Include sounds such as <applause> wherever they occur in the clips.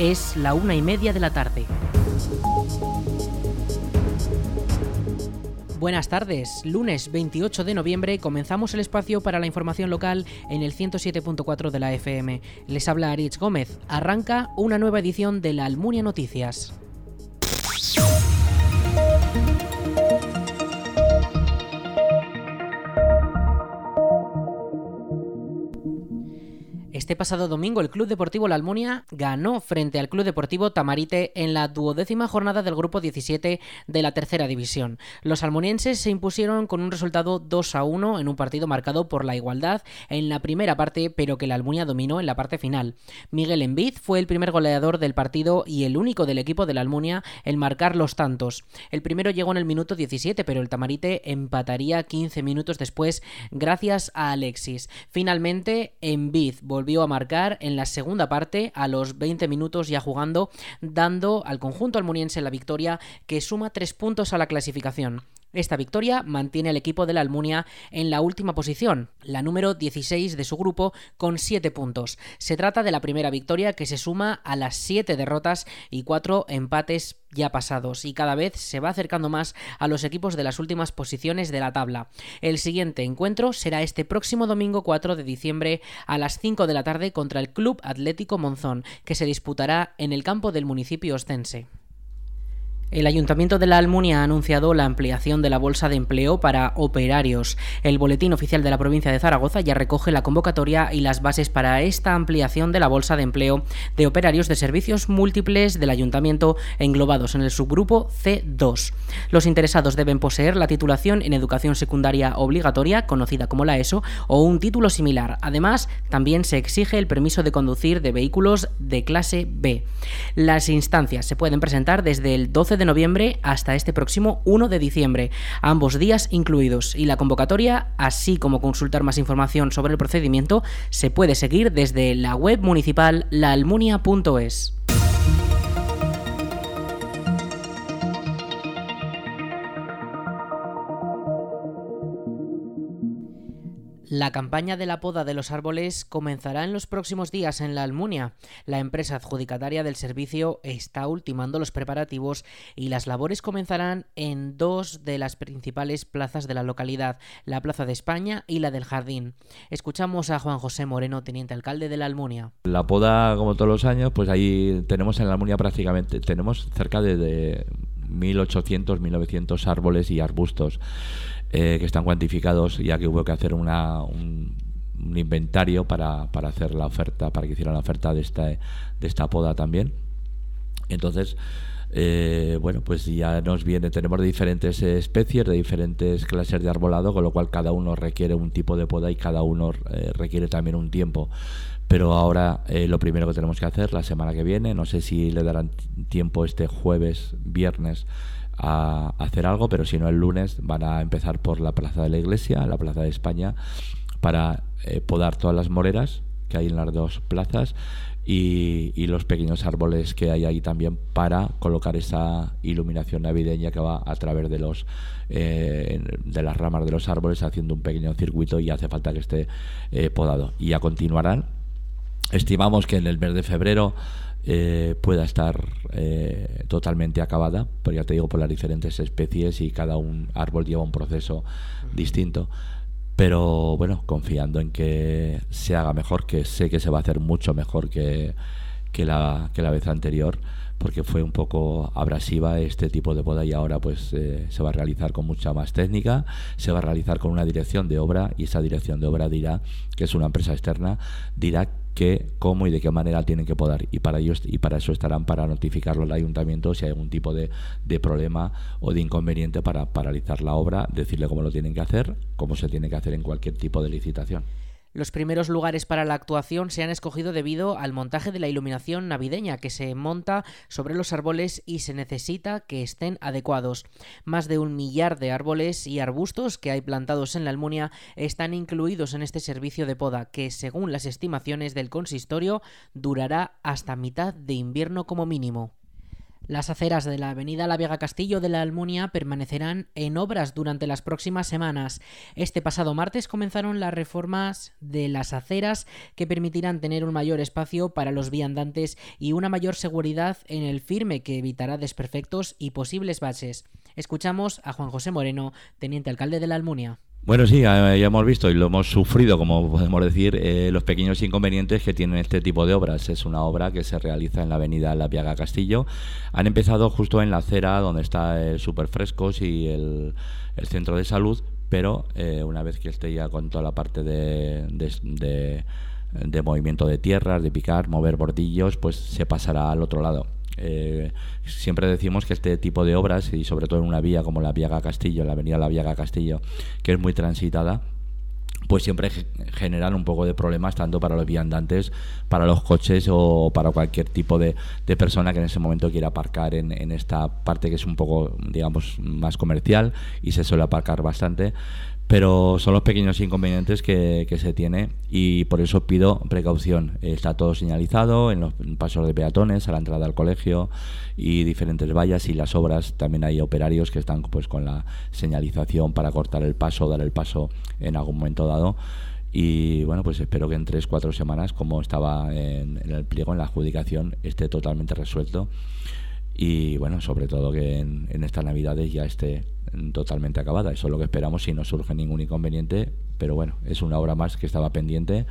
Es la una y media de la tarde. Buenas tardes. Lunes 28 de noviembre comenzamos el espacio para la información local en el 107.4 de la FM. Les habla Aritz Gómez. Arranca una nueva edición de la Almunia Noticias. Este pasado domingo el Club Deportivo La Almunia ganó frente al Club Deportivo Tamarite en la duodécima jornada del grupo 17 de la tercera división. Los almunienses se impusieron con un resultado 2 a 1 en un partido marcado por la igualdad en la primera parte, pero que la Almunia dominó en la parte final. Miguel Envid fue el primer goleador del partido y el único del equipo de la Almunia en marcar los tantos. El primero llegó en el minuto 17, pero el Tamarite empataría 15 minutos después gracias a Alexis. Finalmente, Envid volvió a marcar en la segunda parte a los 20 minutos ya jugando, dando al conjunto almuniense la victoria que suma tres puntos a la clasificación. Esta victoria mantiene al equipo de la Almunia en la última posición, la número 16 de su grupo, con 7 puntos. Se trata de la primera victoria que se suma a las 7 derrotas y 4 empates ya pasados y cada vez se va acercando más a los equipos de las últimas posiciones de la tabla. El siguiente encuentro será este próximo domingo 4 de diciembre a las 5 de la tarde contra el Club Atlético Monzón, que se disputará en el campo del municipio ostense. El Ayuntamiento de la Almunia ha anunciado la ampliación de la bolsa de empleo para operarios. El boletín oficial de la provincia de Zaragoza ya recoge la convocatoria y las bases para esta ampliación de la bolsa de empleo de operarios de servicios múltiples del Ayuntamiento englobados en el subgrupo C2. Los interesados deben poseer la titulación en educación secundaria obligatoria, conocida como la ESO, o un título similar. Además, también se exige el permiso de conducir de vehículos de clase B. Las instancias se pueden presentar desde el 12 de de noviembre hasta este próximo 1 de diciembre, ambos días incluidos. Y la convocatoria, así como consultar más información sobre el procedimiento, se puede seguir desde la web municipal laalmunia.es. La campaña de la poda de los árboles comenzará en los próximos días en la Almunia. La empresa adjudicataria del servicio está ultimando los preparativos y las labores comenzarán en dos de las principales plazas de la localidad, la Plaza de España y la del Jardín. Escuchamos a Juan José Moreno, teniente alcalde de la Almunia. La poda, como todos los años, pues ahí tenemos en la Almunia prácticamente, tenemos cerca de, de 1.800, 1.900 árboles y arbustos. Eh, que están cuantificados, ya que hubo que hacer una, un, inventario para, para, hacer la oferta, para que hicieran la oferta de esta, de esta poda también. Entonces, eh, bueno, pues ya nos viene, tenemos de diferentes especies, de diferentes clases de arbolado, con lo cual cada uno requiere un tipo de poda y cada uno eh, requiere también un tiempo. Pero ahora lo primero que tenemos que hacer la semana que viene, no sé si le darán tiempo este jueves, viernes, a hacer algo, pero si no el lunes van a empezar por la Plaza de la Iglesia, la Plaza de España, para eh, podar todas las moreras que hay en las dos plazas y, los pequeños árboles que hay ahí también para colocar esa iluminación navideña que va a través de los eh, de las ramas de los árboles haciendo un pequeño circuito y hace falta que esté eh, podado. Y ya continuarán estimamos que en el mes de febrero eh, pueda estar eh, totalmente acabada, pero ya te digo, por las diferentes especies y cada un árbol lleva un proceso distinto. Pero bueno, confiando en que se haga mejor, que sé que se va a hacer mucho mejor que, que, la, que la vez anterior, porque fue un poco abrasiva este tipo de boda y ahora pues eh, se va a realizar con mucha más técnica, se va a realizar con una dirección de obra y esa dirección de obra dirá, que es una empresa externa, dirá qué, cómo y de qué manera tienen que podar. Y para ellos y para eso estarán para notificarlo al ayuntamiento si hay algún tipo de, de problema o de inconveniente para paralizar la obra, decirle cómo lo tienen que hacer, cómo se tiene que hacer en cualquier tipo de licitación. Los primeros lugares para la actuación se han escogido debido al montaje de la iluminación navideña que se monta sobre los árboles y se necesita que estén adecuados. Más de un millar de árboles y arbustos que hay plantados en la Almunia están incluidos en este servicio de poda que, según las estimaciones del consistorio, durará hasta mitad de invierno como mínimo. Las aceras de la avenida La Vega Castillo de la Almunia permanecerán en obras durante las próximas semanas. Este pasado martes comenzaron las reformas de las aceras que permitirán tener un mayor espacio para los viandantes y una mayor seguridad en el firme que evitará desperfectos y posibles baches. Escuchamos a Juan José Moreno, teniente alcalde de la Almunia. Bueno, sí, ya hemos visto y lo hemos sufrido, como podemos decir, eh, los pequeños inconvenientes que tienen este tipo de obras. Es una obra que se realiza en la avenida La Viaga Castillo. Han empezado justo en la acera donde está el Superfrescos y el, centro de salud, pero eh, una vez que esté ya con toda la parte de, de movimiento de tierras, de picar, mover bordillos, pues se pasará al otro lado. Eh, siempre decimos que este tipo de obras, y sobre todo en una vía como la Viaga Castillo, la avenida La Viaga Castillo, que es muy transitada, pues siempre generan un poco de problemas tanto para los viandantes, para los coches o para cualquier tipo de, persona que en ese momento quiera aparcar en, en, esta parte que es un poco, digamos, más comercial y se suele aparcar bastante pero son los pequeños inconvenientes que, se tiene y por eso pido precaución. Está todo señalizado en los pasos de peatones, a la entrada al colegio y diferentes vallas y las obras. También hay operarios que están pues con la señalización para cortar el paso, dar el paso en algún momento dado. Y bueno, pues espero que en tres, cuatro semanas, como estaba en, el pliego, en la adjudicación, esté totalmente resuelto y bueno, sobre todo que en estas navidades ya esté totalmente acabada. Eso es lo que esperamos si no surge ningún inconveniente, pero bueno, es una obra más que estaba pendiente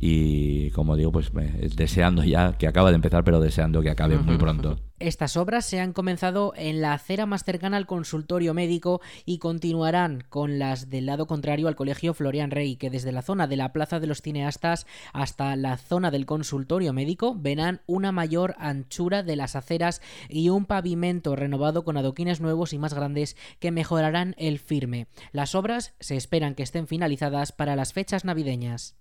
y como digo, pues deseando ya que acaba de empezar, pero deseando que acabe muy pronto. Estas obras se han comenzado en la acera más cercana al consultorio médico y continuarán con las del lado contrario al colegio Florian Rey, que desde la zona de la Plaza de los Cineastas hasta la zona del consultorio médico verán una mayor anchura de las aceras y un pavimento renovado con adoquines nuevos y más grandes que mejorarán el firme. Las obras se esperan que estén finalizadas para las fechas navideñas.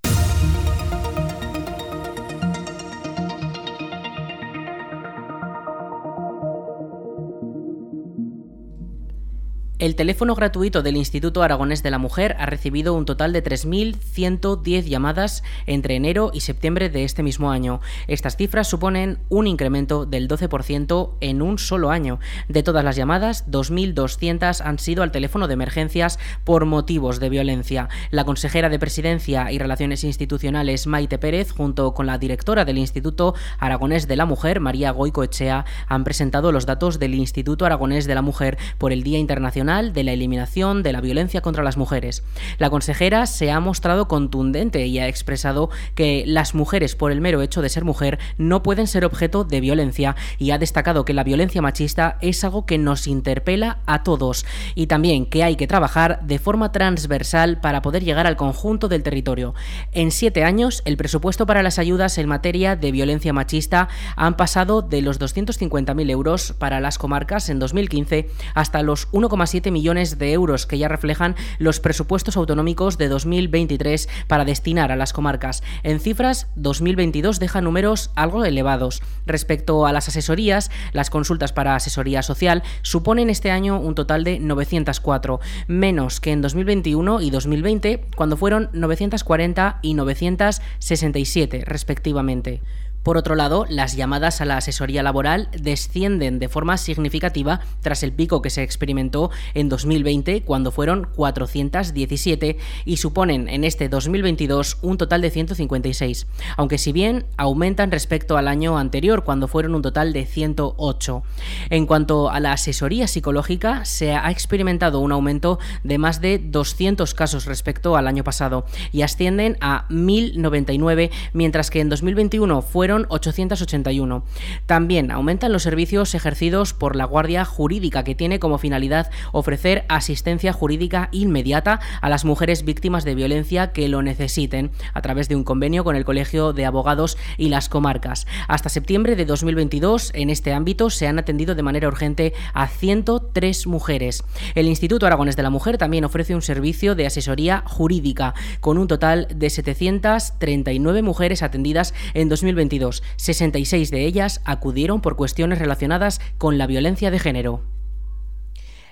El teléfono gratuito del Instituto Aragonés de la Mujer ha recibido un total de 3.110 llamadas entre enero y septiembre de este mismo año. Estas cifras suponen un incremento del 12% en un solo año. De todas las llamadas, 2.200 han sido al teléfono de emergencias por motivos de violencia. La consejera de Presidencia y Relaciones Institucionales, Maite Pérez, junto con la directora del Instituto Aragonés de la Mujer, María Goicoechea, han presentado los datos del Instituto Aragonés de la Mujer por el Día Internacional de la Eliminación de la Violencia contra las Mujeres. La consejera se ha mostrado contundente y ha expresado que las mujeres, por el mero hecho de ser mujer, no pueden ser objeto de violencia y ha destacado que la violencia machista es algo que nos interpela a todos y también que hay que trabajar de forma transversal para poder llegar al conjunto del territorio. En siete años, el presupuesto para las ayudas en materia de violencia machista han pasado de los 250.000 euros para las comarcas en 2015 hasta los 1,7 millones de euros que ya reflejan los presupuestos autonómicos de 2023 para destinar a las comarcas. En cifras, 2022 deja números algo elevados. Respecto a las asesorías, las consultas para asesoría social suponen este año un total de 904, menos que en 2021 y 2020, cuando fueron 940 y 967 respectivamente. Por otro lado, las llamadas a la asesoría laboral descienden de forma significativa tras el pico que se experimentó en 2020, cuando fueron 417, y suponen en este 2022 un total de 156, aunque si bien aumentan respecto al año anterior, cuando fueron un total de 108. En cuanto a la asesoría psicológica, se ha experimentado un aumento de más de 200 casos respecto al año pasado y ascienden a 1099, mientras que en 2021 fueron 881. También aumentan los servicios ejercidos por la Guardia Jurídica, que tiene como finalidad ofrecer asistencia jurídica inmediata a las mujeres víctimas de violencia que lo necesiten, a través de un convenio con el Colegio de Abogados y las comarcas. Hasta septiembre de 2022, en este ámbito, se han atendido de manera urgente a 103 mujeres. El Instituto Aragones de la Mujer también ofrece un servicio de asesoría jurídica, con un total de 739 mujeres atendidas en 2022 66 de ellas acudieron por cuestiones relacionadas con la violencia de género.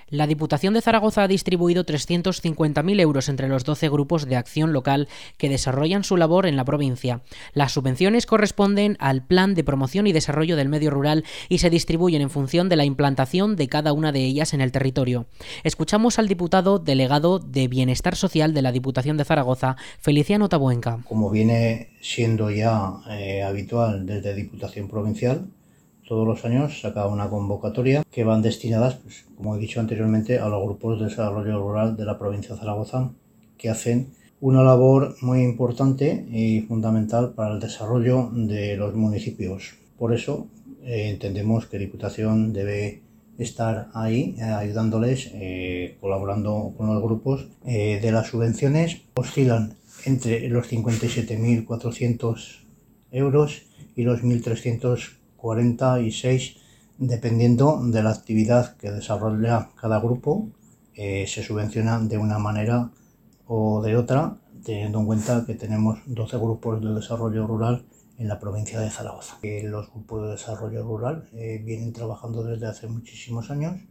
La Diputación de Zaragoza ha distribuido 350.000 euros entre los 12 grupos de acción local que desarrollan su labor en la provincia. Las subvenciones corresponden al Plan de Promoción y Desarrollo del Medio Rural y se distribuyen en función de la implantación de cada una de ellas en el territorio. Escuchamos al diputado delegado de Bienestar Social de la Diputación de Zaragoza, Feliciano Tabuenca. Como viene siendo ya eh, habitual desde Diputación Provincial, todos los años saca una convocatoria que van destinadas, pues, como he dicho anteriormente, a los grupos de desarrollo rural de la provincia de Zaragoza, que hacen una labor muy importante y fundamental para el desarrollo de los municipios. Por eso eh, entendemos que Diputación debe estar ahí eh, ayudándoles, eh, colaborando con los grupos de las subvenciones. Oscilan entre los 57.400 euros y los 1.300 46, dependiendo de la actividad que desarrolla cada grupo, eh, se subvenciona de una manera o de otra, teniendo en cuenta que tenemos 12 grupos de desarrollo rural en la provincia de Zaragoza. Eh, los grupos de desarrollo rural eh, vienen trabajando desde hace muchísimos años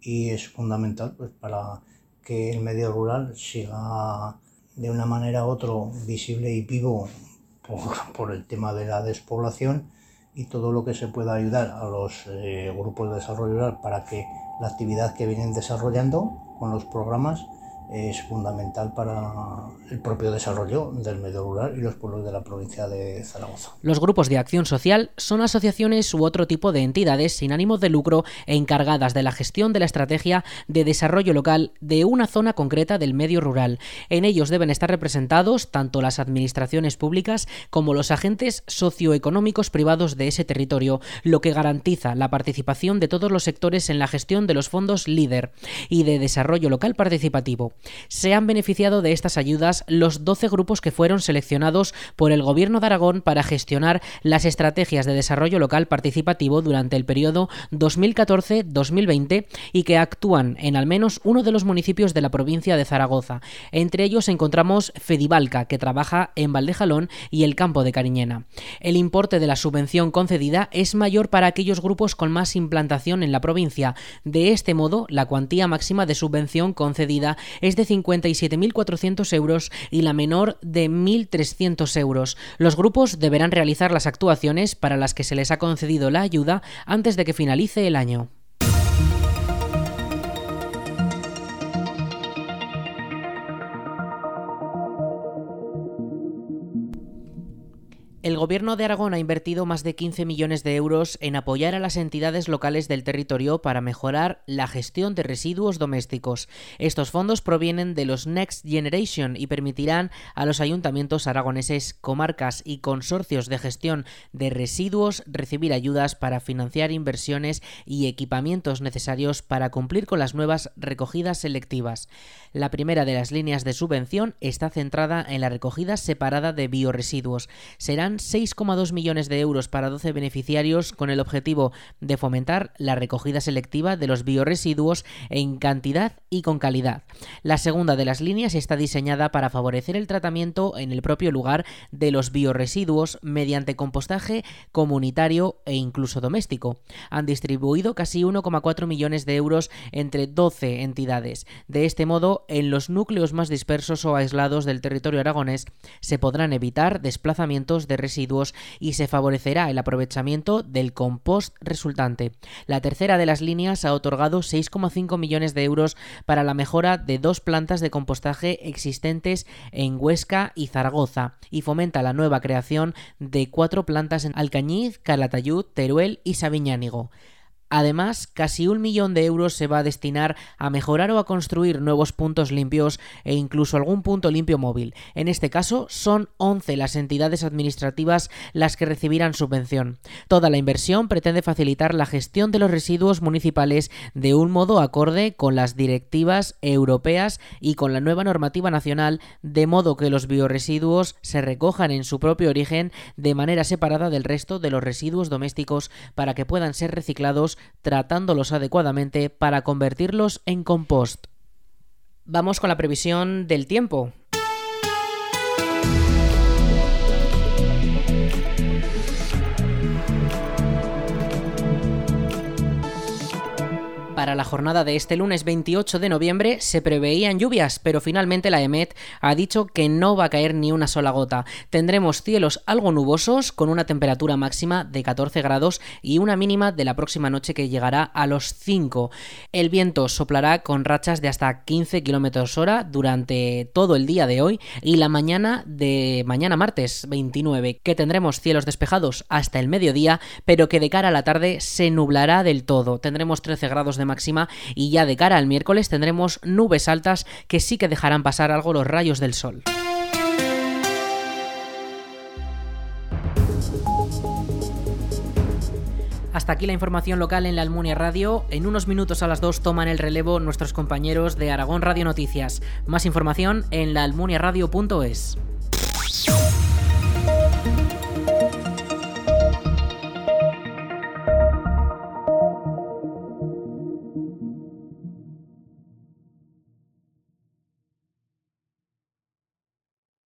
y es fundamental pues, para que el medio rural siga de una manera u otra visible y vivo por <laughs> el tema de la despoblación y todo lo que se pueda ayudar a los eh, grupos de desarrollo rural para que la actividad que vienen desarrollando con los programas es fundamental para el propio desarrollo del medio rural y los pueblos de la provincia de Zaragoza. Los grupos de acción social son asociaciones u otro tipo de entidades sin ánimo de lucro e encargadas de la gestión de la estrategia de desarrollo local de una zona concreta del medio rural. En ellos deben estar representados tanto las administraciones públicas como los agentes socioeconómicos privados de ese territorio, lo que garantiza la participación de todos los sectores en la gestión de los fondos LEADER y de desarrollo local participativo. Se han beneficiado de estas ayudas los 12 grupos que fueron seleccionados por el Gobierno de Aragón para gestionar las estrategias de desarrollo local participativo durante el periodo 2014-2020 y que actúan en al menos uno de los municipios de la provincia de Zaragoza. Entre ellos encontramos Fedivalca, que trabaja en Valdejalón y el campo de Cariñena. El importe de la subvención concedida es mayor para aquellos grupos con más implantación en la provincia. De este modo, la cuantía máxima de subvención concedida es es de 57.400 euros y la menor de 1.300 euros. Los grupos deberán realizar las actuaciones para las que se les ha concedido la ayuda antes de que finalice el año. Gobierno de Aragón ha invertido más de 15 millones de euros en apoyar a las entidades locales del territorio para mejorar la gestión de residuos domésticos. Estos fondos provienen de los Next Generation y permitirán a los ayuntamientos aragoneses, comarcas y consorcios de gestión de residuos recibir ayudas para financiar inversiones y equipamientos necesarios para cumplir con las nuevas recogidas selectivas. La primera de las líneas de subvención está centrada en la recogida separada de bioresiduos. Serán 6,2 millones de euros para 12 beneficiarios con el objetivo de fomentar la recogida selectiva de los bioresiduos en cantidad y con calidad. La segunda de las líneas está diseñada para favorecer el tratamiento en el propio lugar de los bioresiduos mediante compostaje comunitario e incluso doméstico. Han distribuido casi 1,4 millones de euros entre 12 entidades. De este modo, en los núcleos más dispersos o aislados del territorio aragonés se podrán evitar desplazamientos de residuos y se favorecerá el aprovechamiento del compost resultante. La tercera de las líneas ha otorgado 6,5 millones de euros para la mejora de dos plantas de compostaje existentes en Huesca y Zaragoza y fomenta la nueva creación de cuatro plantas en Alcañiz, Calatayud, Teruel y Sabiñánigo. Además, casi un millón de euros se va a destinar a mejorar o a construir nuevos puntos limpios e incluso algún punto limpio móvil. En este caso, son 11 las entidades administrativas las que recibirán subvención. Toda la inversión pretende facilitar la gestión de los residuos municipales de un modo acorde con las directivas europeas y con la nueva normativa nacional, de modo que los bioresiduos se recojan en su propio origen de manera separada del resto de los residuos domésticos para que puedan ser reciclados tratándolos adecuadamente para convertirlos en compost. Vamos con la previsión del tiempo. Para la jornada de este lunes 28 de noviembre se preveían lluvias, pero finalmente la EMET ha dicho que no va a caer ni una sola gota. Tendremos cielos algo nubosos con una temperatura máxima de 14 grados y una mínima de la próxima noche que llegará a los 5. El viento soplará con rachas de hasta 15 kilómetros hora durante todo el día de hoy y la mañana de mañana martes 29, que tendremos cielos despejados hasta el mediodía, pero que de cara a la tarde se nublará del todo. Tendremos 13 grados de máxima y ya de cara al miércoles tendremos nubes altas que sí que dejarán pasar algo los rayos del sol. Hasta aquí la información local en la Almunia Radio. En unos minutos a las 2 toman el relevo nuestros compañeros de Aragón Radio Noticias. Más información en laalmuniaradio.es.